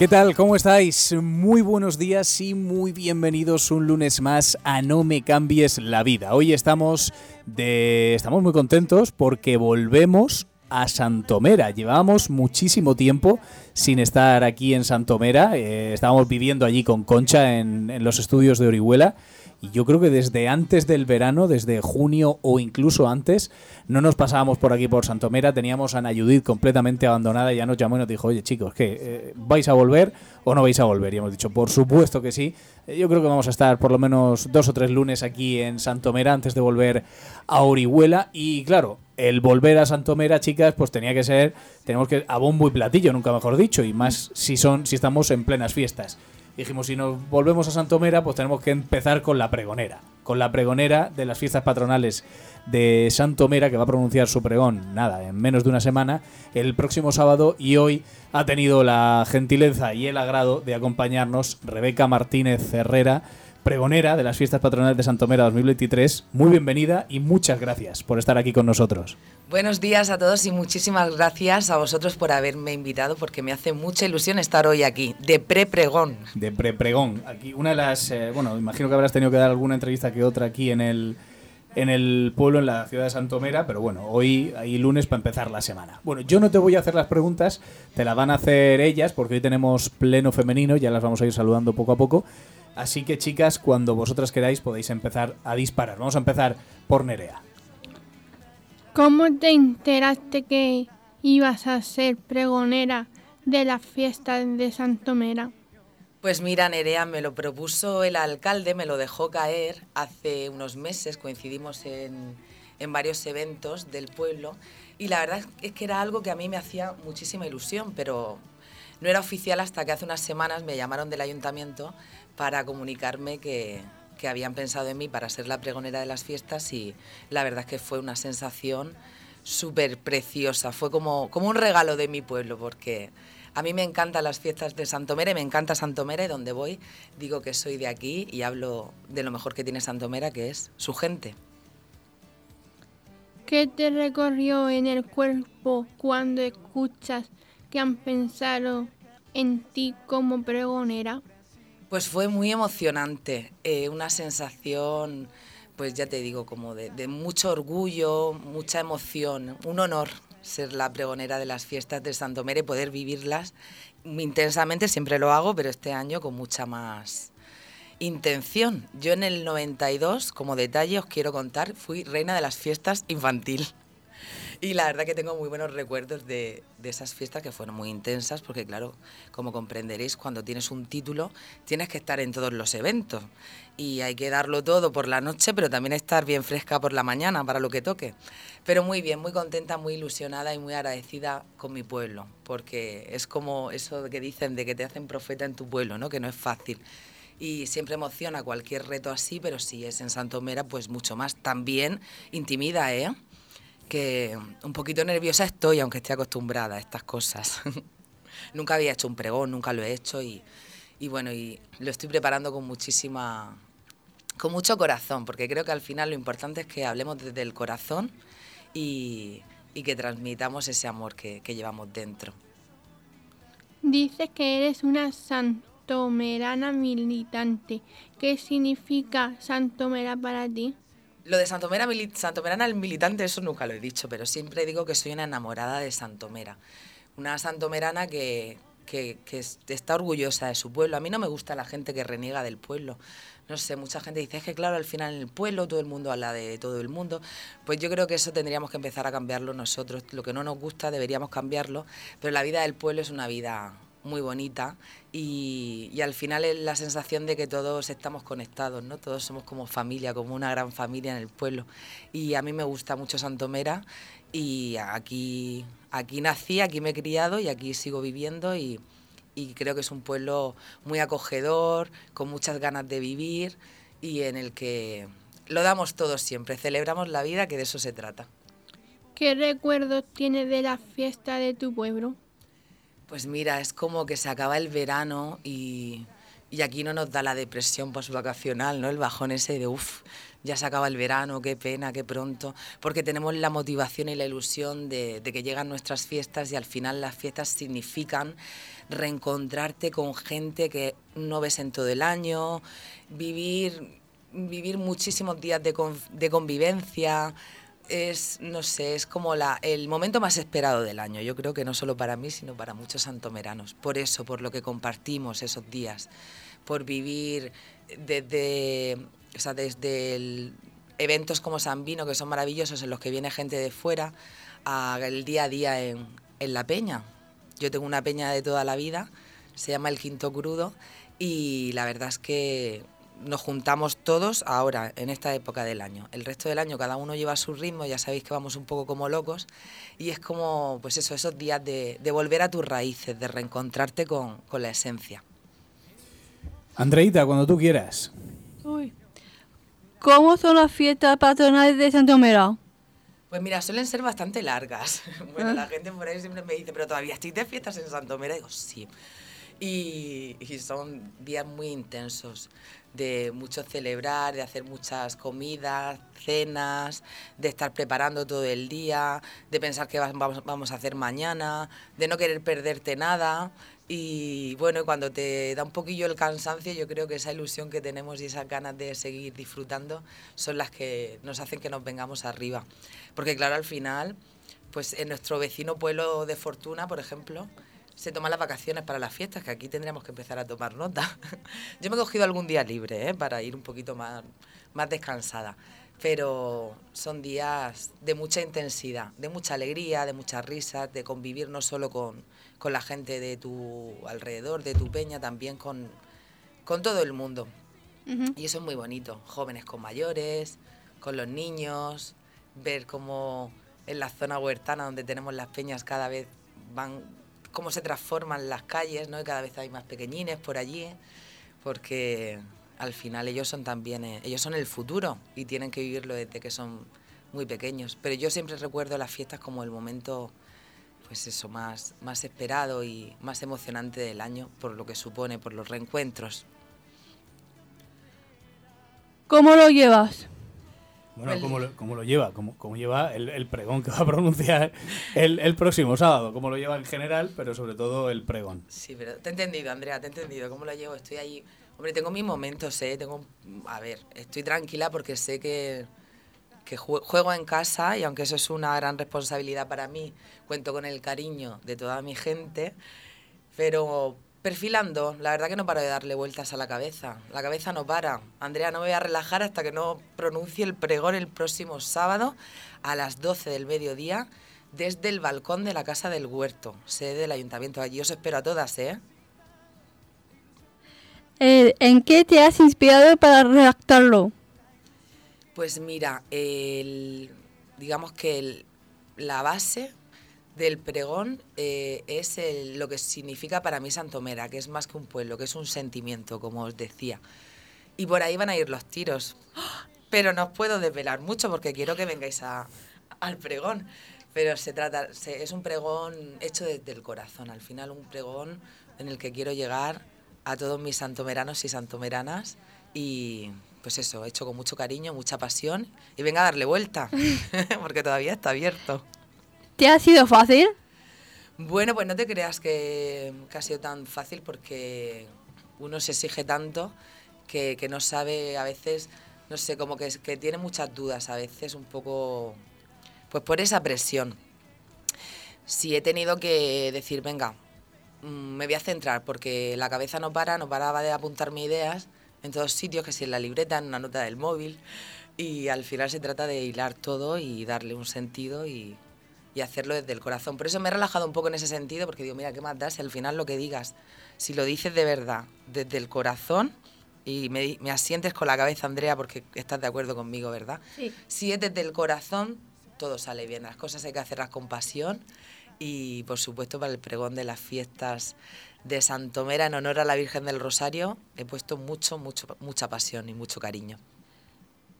¿Qué tal? ¿Cómo estáis? Muy buenos días y muy bienvenidos un lunes más a No me cambies la vida. Hoy estamos de estamos muy contentos porque volvemos a Santomera. Llevábamos muchísimo tiempo sin estar aquí en Santomera. Eh, estábamos viviendo allí con Concha en, en los estudios de Orihuela y yo creo que desde antes del verano, desde junio o incluso antes, no nos pasábamos por aquí por Santomera, teníamos a Nayudit completamente abandonada y ya nos llamó y nos dijo, oye chicos, ¿qué? Eh, ¿Vais a volver o no vais a volver? Y hemos dicho, por supuesto que sí. Eh, yo creo que vamos a estar por lo menos dos o tres lunes aquí en Santomera antes de volver a Orihuela. Y claro, el volver a Santomera, chicas, pues tenía que ser, tenemos que a bombo y platillo, nunca mejor dicho, y más si son, si estamos en plenas fiestas dijimos, si nos volvemos a Santomera, pues tenemos que empezar con la pregonera. Con la pregonera de las fiestas patronales de Santomera, que va a pronunciar su pregón, nada, en menos de una semana, el próximo sábado. Y hoy ha tenido la gentileza y el agrado de acompañarnos Rebeca Martínez Herrera, pregonera de las fiestas patronales de Santomera 2023. Muy bienvenida y muchas gracias por estar aquí con nosotros. Buenos días a todos y muchísimas gracias a vosotros por haberme invitado porque me hace mucha ilusión estar hoy aquí, de pre-pregón. De pre-pregón. Aquí una de las, eh, bueno, imagino que habrás tenido que dar alguna entrevista que otra aquí en el, en el pueblo, en la ciudad de Santomera, pero bueno, hoy hay lunes para empezar la semana. Bueno, yo no te voy a hacer las preguntas, te las van a hacer ellas porque hoy tenemos pleno femenino, ya las vamos a ir saludando poco a poco. Así que chicas, cuando vosotras queráis podéis empezar a disparar. Vamos a empezar por Nerea. ¿Cómo te enteraste que ibas a ser pregonera de la fiesta de Santomera? Pues mira, Nerea, me lo propuso el alcalde, me lo dejó caer hace unos meses, coincidimos en, en varios eventos del pueblo y la verdad es que era algo que a mí me hacía muchísima ilusión, pero no era oficial hasta que hace unas semanas me llamaron del ayuntamiento para comunicarme que, que habían pensado en mí para ser la pregonera de las fiestas y la verdad es que fue una sensación súper preciosa, fue como, como un regalo de mi pueblo porque a mí me encantan las fiestas de Santomera y me encanta Santomera y donde voy digo que soy de aquí y hablo de lo mejor que tiene Santomera que es su gente. ¿Qué te recorrió en el cuerpo cuando escuchas que han pensado en ti como pregonera? Pues fue muy emocionante, eh, una sensación, pues ya te digo, como de, mucho orgullo, mucha emoción, un honor ser la pregonera de las fiestas de Santomera y poder vivirlas intensamente, siempre lo hago, pero este año con mucha más intención. Yo en el 92, como detalle os quiero contar, fui reina de las fiestas infantil. Y la verdad que tengo muy buenos recuerdos de, esas fiestas que fueron muy intensas, porque claro, como comprenderéis, cuando tienes un título tienes que estar en todos los eventos y hay que darlo todo por la noche, pero también estar bien fresca por la mañana para lo que toque. Pero muy bien, muy contenta, muy ilusionada y muy agradecida con mi pueblo, porque es como eso que dicen de que te hacen profeta en tu pueblo, ¿no? que no es fácil y siempre emociona cualquier reto así, pero si es en Santomera, pues mucho más. También intimida, ¿eh? Que un poquito nerviosa estoy, aunque esté acostumbrada a estas cosas. nunca había hecho un pregón, nunca lo he hecho y, bueno, y lo estoy preparando con muchísima, con mucho corazón, porque creo que al final lo importante es que hablemos desde el corazón y, que transmitamos ese amor que, que llevamos dentro. Dices que eres una santomerana militante. ¿Qué significa santomera para ti? Lo de Santomera, Santomerana el militante, eso nunca lo he dicho, pero siempre digo que soy una enamorada de Santomera. Una santomerana que, que, está orgullosa de su pueblo. A mí no me gusta la gente que reniega del pueblo. No sé, mucha gente dice, es que claro, al final en el pueblo todo el mundo habla de todo el mundo. Pues yo creo que eso tendríamos que empezar a cambiarlo nosotros. Lo que no nos gusta deberíamos cambiarlo, pero la vida del pueblo es una vida muy bonita y, y, al final es la sensación de que todos estamos conectados, ¿no? Todos somos como familia, como una gran familia en el pueblo. Y a mí me gusta mucho Santomera y aquí, aquí nací, aquí me he criado y aquí sigo viviendo y, y creo que es un pueblo muy acogedor, con muchas ganas de vivir y en el que lo damos todos siempre, celebramos la vida, que de eso se trata. ¿Qué recuerdos tienes de la fiesta de tu pueblo? Pues mira, es como que se acaba el verano y, y aquí no nos da la depresión vacacional, ¿no? El bajón ese de uff, ya se acaba el verano, qué pena, qué pronto, porque tenemos la motivación y la ilusión de, que llegan nuestras fiestas y al final las fiestas significan reencontrarte con gente que no ves en todo el año, vivir, vivir muchísimos días de, de convivencia, es, no sé, es como la, el momento más esperado del año. Yo creo que no solo para mí, sino para muchos santomeranos. Por eso, por lo que compartimos esos días, por vivir desde, o sea, desde eventos como San Vino, que son maravillosos, en los que viene gente de fuera, al día a día en, en la peña. Yo tengo una peña de toda la vida, se llama El Quinto Crudo, y la verdad es que nos juntamos todos ahora, en esta época del año. El resto del año cada uno lleva su ritmo, ya sabéis que vamos un poco como locos, y es como, pues eso, esos días de, de volver a tus raíces, de reencontrarte con, con, la esencia. Andreita, cuando tú quieras. Uy. ¿Cómo son las fiestas patronales de Santomera? Pues mira, suelen ser bastante largas. Bueno, la gente por ahí siempre me dice, pero todavía estoy de fiestas en Santomera. Y digo, sí. Y, y son días muy intensos de mucho celebrar, de hacer muchas comidas, cenas, de estar preparando todo el día, de pensar qué vamos, vamos a hacer mañana, de no querer perderte nada. Y bueno, cuando te da un poquillo el cansancio, yo creo que esa ilusión que tenemos y esas ganas de seguir disfrutando son las que nos hacen que nos vengamos arriba. Porque claro, al final, pues en nuestro vecino pueblo de Fortuna, por ejemplo, se toman las vacaciones para las fiestas, que aquí tendríamos que empezar a tomar nota. Yo me he cogido algún día libre ¿eh? para ir un poquito más, más descansada, pero son días de mucha intensidad, de mucha alegría, de muchas risas, de convivir no solo con, con la gente de tu alrededor, de tu peña, también con, con todo el mundo. Uh -huh. Y eso es muy bonito, jóvenes con mayores, con los niños, ver cómo en la zona huertana donde tenemos las peñas cada vez van cómo se transforman las calles, ¿no? Y cada vez hay más pequeñines por allí, porque al final ellos son también, eh, ellos son el futuro y tienen que vivirlo desde que son muy pequeños. Pero yo siempre recuerdo las fiestas como el momento, pues eso, más, más esperado y más emocionante del año por lo que supone, por los reencuentros. ¿Cómo lo llevas? Bueno, ¿cómo lo, cómo lo lleva? ¿Cómo, cómo lleva el, el, pregón que va a pronunciar el, el, próximo sábado? ¿Cómo lo lleva en general, pero sobre todo el pregón? Sí, pero te he entendido, Andrea, te he entendido. ¿Cómo lo llevo? Estoy ahí. Hombre, tengo mis momentos, ¿eh? Tengo, a ver, estoy tranquila porque sé que, que juego en casa y aunque eso es una gran responsabilidad para mí, cuento con el cariño de toda mi gente, pero perfilando, la verdad que no paro de darle vueltas a la cabeza. La cabeza no para. Andrea, no me voy a relajar hasta que no pronuncie el pregón el próximo sábado a las 12 del mediodía desde el balcón de la Casa del Huerto, sede del ayuntamiento. Allí os espero a todas, ¿eh? eh ¿En qué te has inspirado para redactarlo? Pues mira, el, digamos que el, la base del pregón eh, es lo que significa para mí Santomera, que es más que un pueblo, que es un sentimiento, como os decía. Y por ahí van a ir los tiros. Pero no os puedo desvelar mucho porque quiero que vengáis a, al pregón. Pero se trata, se, es un pregón hecho desde el corazón. Al final, un pregón en el que quiero llegar a todos mis santomeranos y santomeranas. Y pues eso, hecho con mucho cariño, mucha pasión. Y venga a darle vuelta, porque todavía está abierto. ¿Te ha sido fácil? Bueno, pues no te creas que, que ha sido tan fácil porque uno se exige tanto que, que, no sabe a veces, no sé, como que, que tiene muchas dudas a veces, un poco, pues por esa presión. Si he tenido que decir, venga, me voy a centrar porque la cabeza no para, no paraba de apuntarme ideas en todos sitios, que si en la libreta, en una nota del móvil, y al final se trata de hilar todo y darle un sentido y, y hacerlo desde el corazón. Por eso me he relajado un poco en ese sentido, porque digo, mira, ¿qué más da si al final lo que digas, si lo dices de verdad, desde el corazón, y me, me asientes con la cabeza, Andrea, porque estás de acuerdo conmigo, ¿verdad? Sí. Si es desde el corazón, todo sale bien. Las cosas hay que hacerlas con pasión y, por supuesto, para el pregón de las fiestas de Santomera en honor a la Virgen del Rosario, he puesto mucho, mucho, mucha pasión y mucho cariño.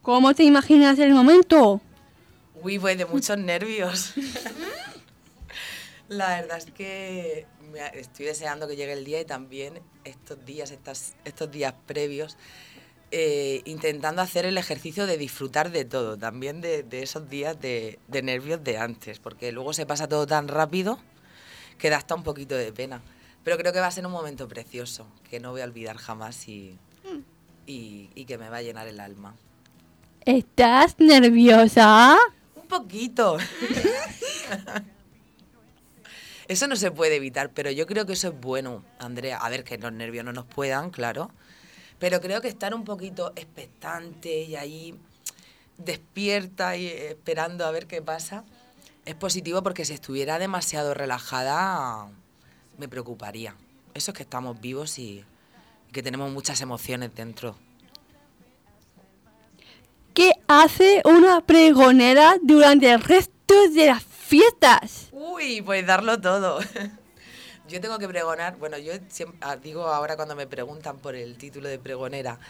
¿Cómo te imaginas el momento? Uy, pues de muchos nervios. La verdad es que me- estoy deseando que llegue el día y también estos días, estas, estos días previos, eh, intentando hacer el ejercicio de disfrutar de todo, también de, de esos días de, de nervios de antes, porque luego se pasa todo tan rápido que da hasta un poquito de pena. Pero creo que va a ser un momento precioso, que no voy a olvidar jamás y, y, y que me va a llenar el alma. ¿Estás nerviosa? Poquito. Eso no se puede evitar, pero yo creo que eso es bueno, Andrea. A ver, que los nervios no nos puedan, claro. Pero creo que estar un poquito expectante y ahí despierta y esperando a ver qué pasa es positivo porque si estuviera demasiado relajada me preocuparía. Eso es que estamos vivos y que tenemos muchas emociones dentro. ¿Qué hace una pregonera durante el resto de las fiestas? Uy, pues darlo todo. Yo tengo que pregonar, bueno, yo siem- ah, digo ahora cuando me preguntan por el título de pregonera,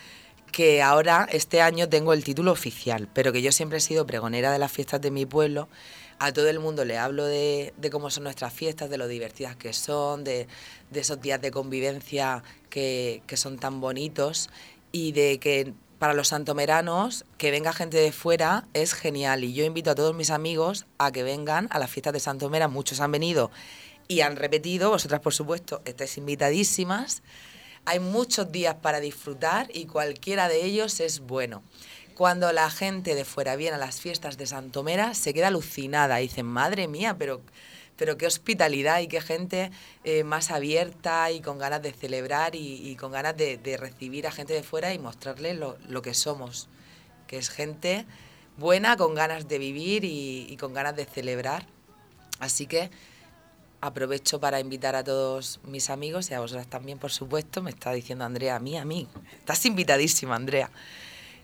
que ahora, este año, tengo el título oficial, pero que yo siempre he sido pregonera de las fiestas de mi pueblo. A todo el mundo le hablo de, cómo son nuestras fiestas, de lo divertidas que son, de, esos días de convivencia que son tan bonitos y de que para los santomeranos que venga gente de fuera es genial. Y yo invito a todos mis amigos a que vengan a las fiestas de Santomera. Muchos han venido y han repetido, vosotras por supuesto estáis invitadísimas. Hay muchos días para disfrutar y cualquiera de ellos es bueno. Cuando la gente de fuera viene a las fiestas de Santomera se queda alucinada dicen, madre mía, pero, pero qué hospitalidad y qué gente eh, más abierta y con ganas de celebrar y, con ganas de, recibir a gente de fuera y mostrarles lo, que somos, que es gente buena, con ganas de vivir y, con ganas de celebrar. Así que aprovecho para invitar a todos mis amigos y a vosotras también, por supuesto. Me está diciendo Andrea, a mí, a mí. Estás invitadísima, Andrea.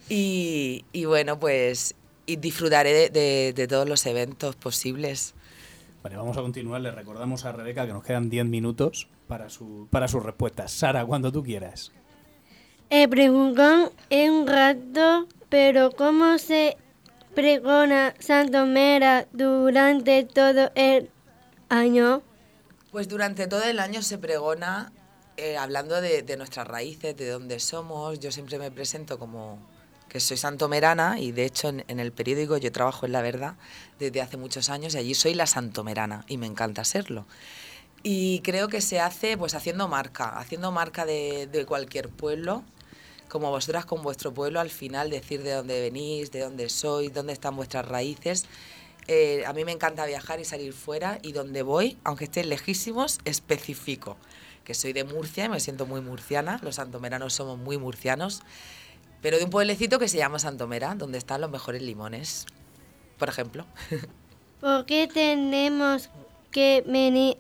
Y, bueno, pues y disfrutaré de todos los eventos posibles. Vale, vamos a continuar. Le recordamos a Rebeca que nos quedan 10 minutos para, su, para sus respuestas. Sara, cuando tú quieras. El pregón es un rato, pero ¿cómo se pregona Santomera durante todo el año? Pues durante todo el año se pregona eh, hablando de, de nuestras raíces, de dónde somos. Yo siempre me presento como que soy santomerana y de hecho en, el periódico yo trabajo en La Verdad desde hace muchos años y allí soy la santomerana y me encanta serlo. Y creo que se hace pues haciendo marca, haciendo marca de, de cualquier pueblo, como vosotras con vuestro pueblo, al final decir de dónde venís, de dónde sois, dónde están vuestras raíces. Eh, a mí me encanta viajar y salir fuera y donde voy, aunque estén lejísimos, especifico que soy de Murcia y me siento muy murciana, los santomeranos somos muy murcianos, pero de un pueblecito que se llama Santomera, donde están los mejores limones, por ejemplo. ¿Por qué tenemos que venir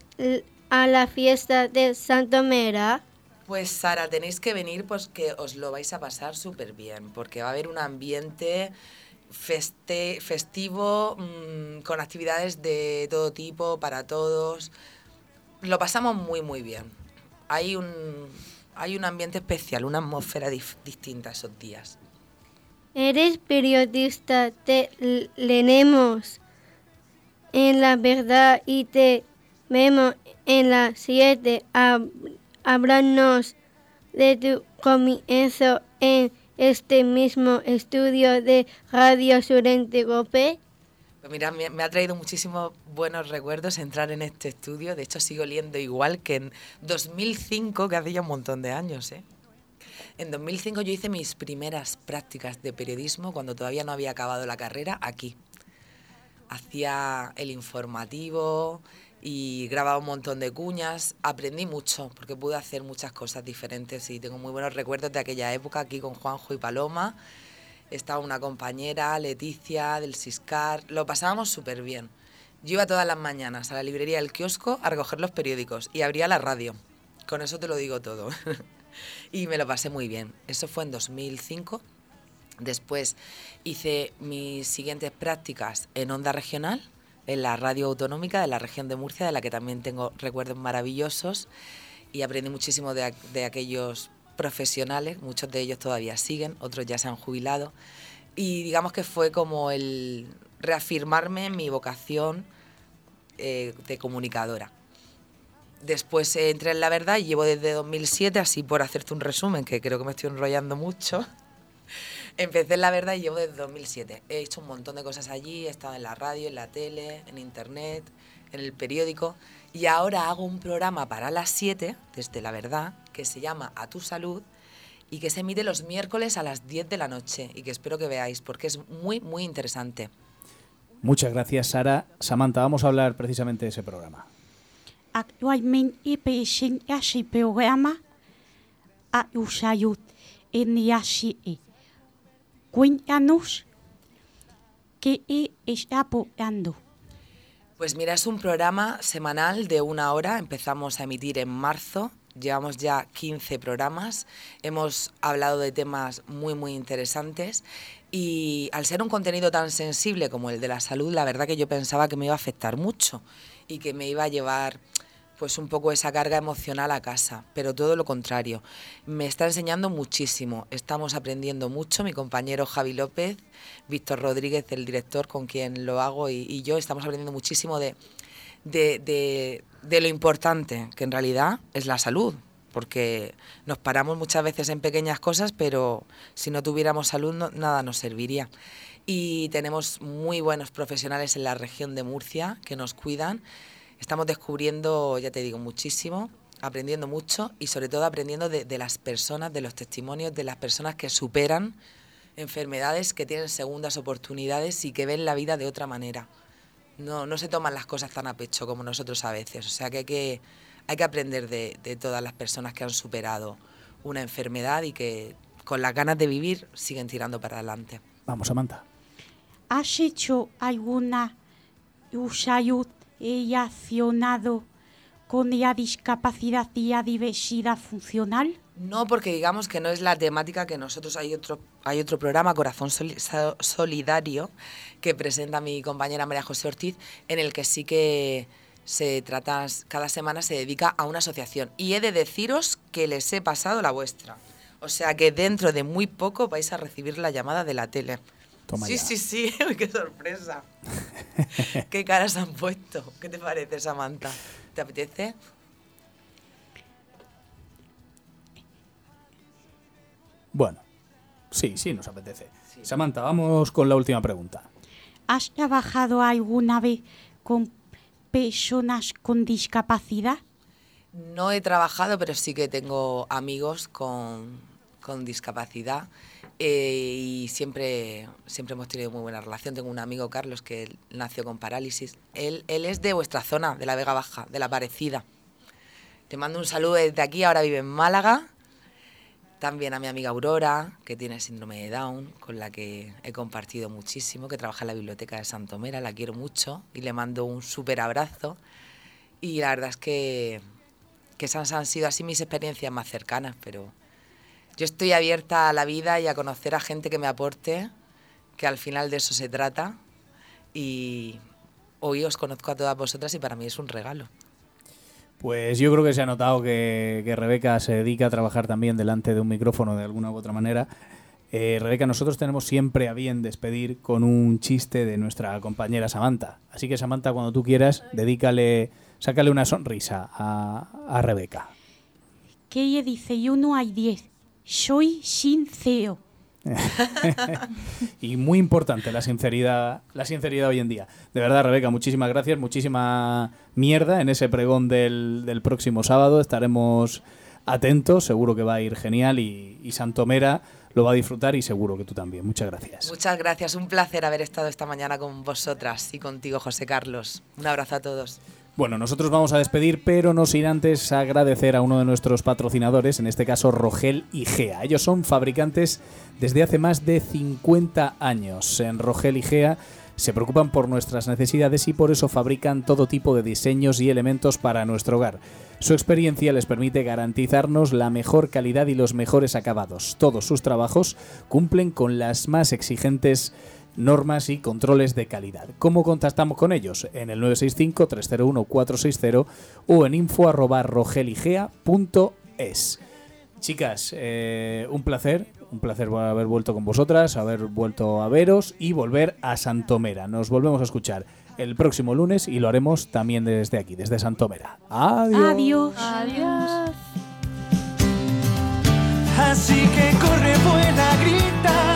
a la fiesta de Santomera? Pues Sara, tenéis que venir pues que os lo vais a pasar súper bien, porque va a haber un ambiente feste- festivo, mm, con actividades de todo tipo, para todos. Lo pasamos muy, muy bien. Hay un, hay un ambiente especial, una atmósfera distinta esos días. Eres periodista, te leemos en la verdad y te vemos en la 7. Háblanos de tu comienzo en este mismo estudio de Radio Surente Gope. Pues mira, me, me ha traído muchísimos buenos recuerdos entrar en este estudio. De hecho, sigo oliendo igual que en 2005, que hace ya un montón de años. ¿eh? En 2005 yo hice mis primeras prácticas de periodismo cuando todavía no había acabado la carrera aquí. Hacía el informativo y grababa un montón de cuñas. Aprendí mucho porque pude hacer muchas cosas diferentes y tengo muy buenos recuerdos de aquella época aquí con Juanjo y Paloma. Estaba una compañera, Leticia, del Siscar. Lo pasábamos súper bien. Yo iba todas las mañanas a la librería del kiosco a recoger los periódicos y abría la radio. Con eso te lo digo todo. y me lo pasé muy bien. Eso fue en 2005. Después hice mis siguientes prácticas en Onda Regional, en la radio autonómica de la región de Murcia, de la que también tengo recuerdos maravillosos y aprendí muchísimo de, de aquellos profesionales, muchos de ellos todavía siguen, otros ya se han jubilado. Y digamos que fue como el reafirmarme en mi vocación eh, de comunicadora. Después entré en La Verdad y llevo desde 2007, así por hacerte un resumen, que creo que me estoy enrollando mucho. Empecé en La Verdad y llevo desde 2007. He hecho un montón de cosas allí, he estado en la radio, en la tele, en internet, en el periódico. Y ahora hago un programa para las 7, desde La Verdad, que se llama A tu Salud y que se emite los miércoles a las 10 de la noche y que espero que veáis porque es muy, muy interesante. Muchas gracias, Sara. Samantha, vamos a hablar precisamente de ese programa. Actualmente ese programa a tu salud en la CIE. Cuéntanos qué está apoyando. Pues mira, es un programa semanal de una hora. Empezamos a emitir en marzo. Llevamos ya 15 programas. Hemos hablado de temas muy, muy interesantes. Y al ser un contenido tan sensible como el de la salud, la verdad que yo pensaba que me iba a afectar mucho y que me iba a llevar pues un poco esa carga emocional a casa, pero todo lo contrario. Me está enseñando muchísimo, estamos aprendiendo mucho, mi compañero Javi López, Víctor Rodríguez, el director con quien lo hago, y, yo estamos aprendiendo muchísimo de, de, de, lo importante, que en realidad es la salud, porque nos paramos muchas veces en pequeñas cosas, pero si no tuviéramos salud nada nos serviría. Y tenemos muy buenos profesionales en la región de Murcia que nos cuidan. Estamos descubriendo, ya te digo, muchísimo, aprendiendo mucho y sobre todo aprendiendo de, de las personas, de los testimonios de las personas que superan enfermedades, que tienen segundas oportunidades y que ven la vida de otra manera. No, no se toman las cosas tan a pecho como nosotros a veces. O sea que hay que, hay que aprender de, de todas las personas que han superado una enfermedad y que con las ganas de vivir siguen tirando para adelante. Vamos, Samantha. ¿Has hecho alguna salud relacionado con la discapacidad y la diversidad funcional? No, porque digamos que no es la temática que nosotros hay otro hay otro programa Corazón Soli- So- Solidario que presenta mi compañera María José Ortiz en el que sí que se trata cada semana se dedica a una asociación y he de deciros que les he pasado la vuestra. O sea que dentro de muy poco vais a recibir la llamada de la tele. Toma sí, ya. sí, sí, Uy, qué sorpresa. qué caras han puesto. ¿Qué te parece, Samantha? ¿Te apetece? Bueno, sí, sí, nos apetece. Samantha, vamos con la última pregunta. ¿Has trabajado alguna vez con personas con discapacidad? No he trabajado, pero sí que tengo amigos con, con discapacidad eh, y siempre, siempre hemos tenido muy buena relación. Tengo un amigo, Carlos, que nació con parálisis. Él, él es de vuestra zona, de la Vega Baja, de la Parecida. Te mando un saludo desde aquí, ahora vive en Málaga. También a mi amiga Aurora, que tiene síndrome de Down, con la que he compartido muchísimo, que trabaja en la biblioteca de Santomera, la quiero mucho y le mando un súper abrazo. Y la verdad es que, que esas han sido así mis experiencias más cercanas, pero yo estoy abierta a la vida y a conocer a gente que me aporte, que al final de eso se trata. Y hoy os conozco a todas vosotras y para mí es un regalo. Pues yo creo que se ha notado que, que Rebeca se dedica a trabajar también delante de un micrófono de alguna u otra manera. Eh, Rebeca, nosotros tenemos siempre a bien despedir con un chiste de nuestra compañera Samantha. Así que Samantha, cuando tú quieras, dedícale, sácale una sonrisa a, a Rebeca. Ella dice, y uno hay diez. Soy sincero. y muy importante la sinceridad, la sinceridad hoy en día. De verdad, Rebeca, muchísimas gracias, muchísima mierda en ese pregón del, del próximo sábado. Estaremos atentos, seguro que va a ir genial y, y Santomera lo va a disfrutar y seguro que tú también. Muchas gracias. Muchas gracias, un placer haber estado esta mañana con vosotras y contigo, José Carlos. Un abrazo a todos. Bueno, nosotros vamos a despedir, pero no sin antes agradecer a uno de nuestros patrocinadores, en este caso Rogel y Gea. Ellos son fabricantes desde hace más de 50 años. En Rogel y Gea Se preocupan por nuestras necesidades y por eso fabrican todo tipo de diseños y elementos para nuestro hogar. Su experiencia les permite garantizarnos la mejor calidad y los mejores acabados. Todos sus trabajos cumplen con las más exigentes normas y controles de calidad. ¿Cómo contactamos con ellos? En el 965-301-460 o en info.rogeligea.es. Chicas, eh, un placer, un placer haber vuelto con vosotras, haber vuelto a veros y volver a Santomera. Nos volvemos a escuchar el próximo lunes y lo haremos también desde aquí, desde Santomera. Adiós. Adiós. Adiós. Así que corre, buena, grita.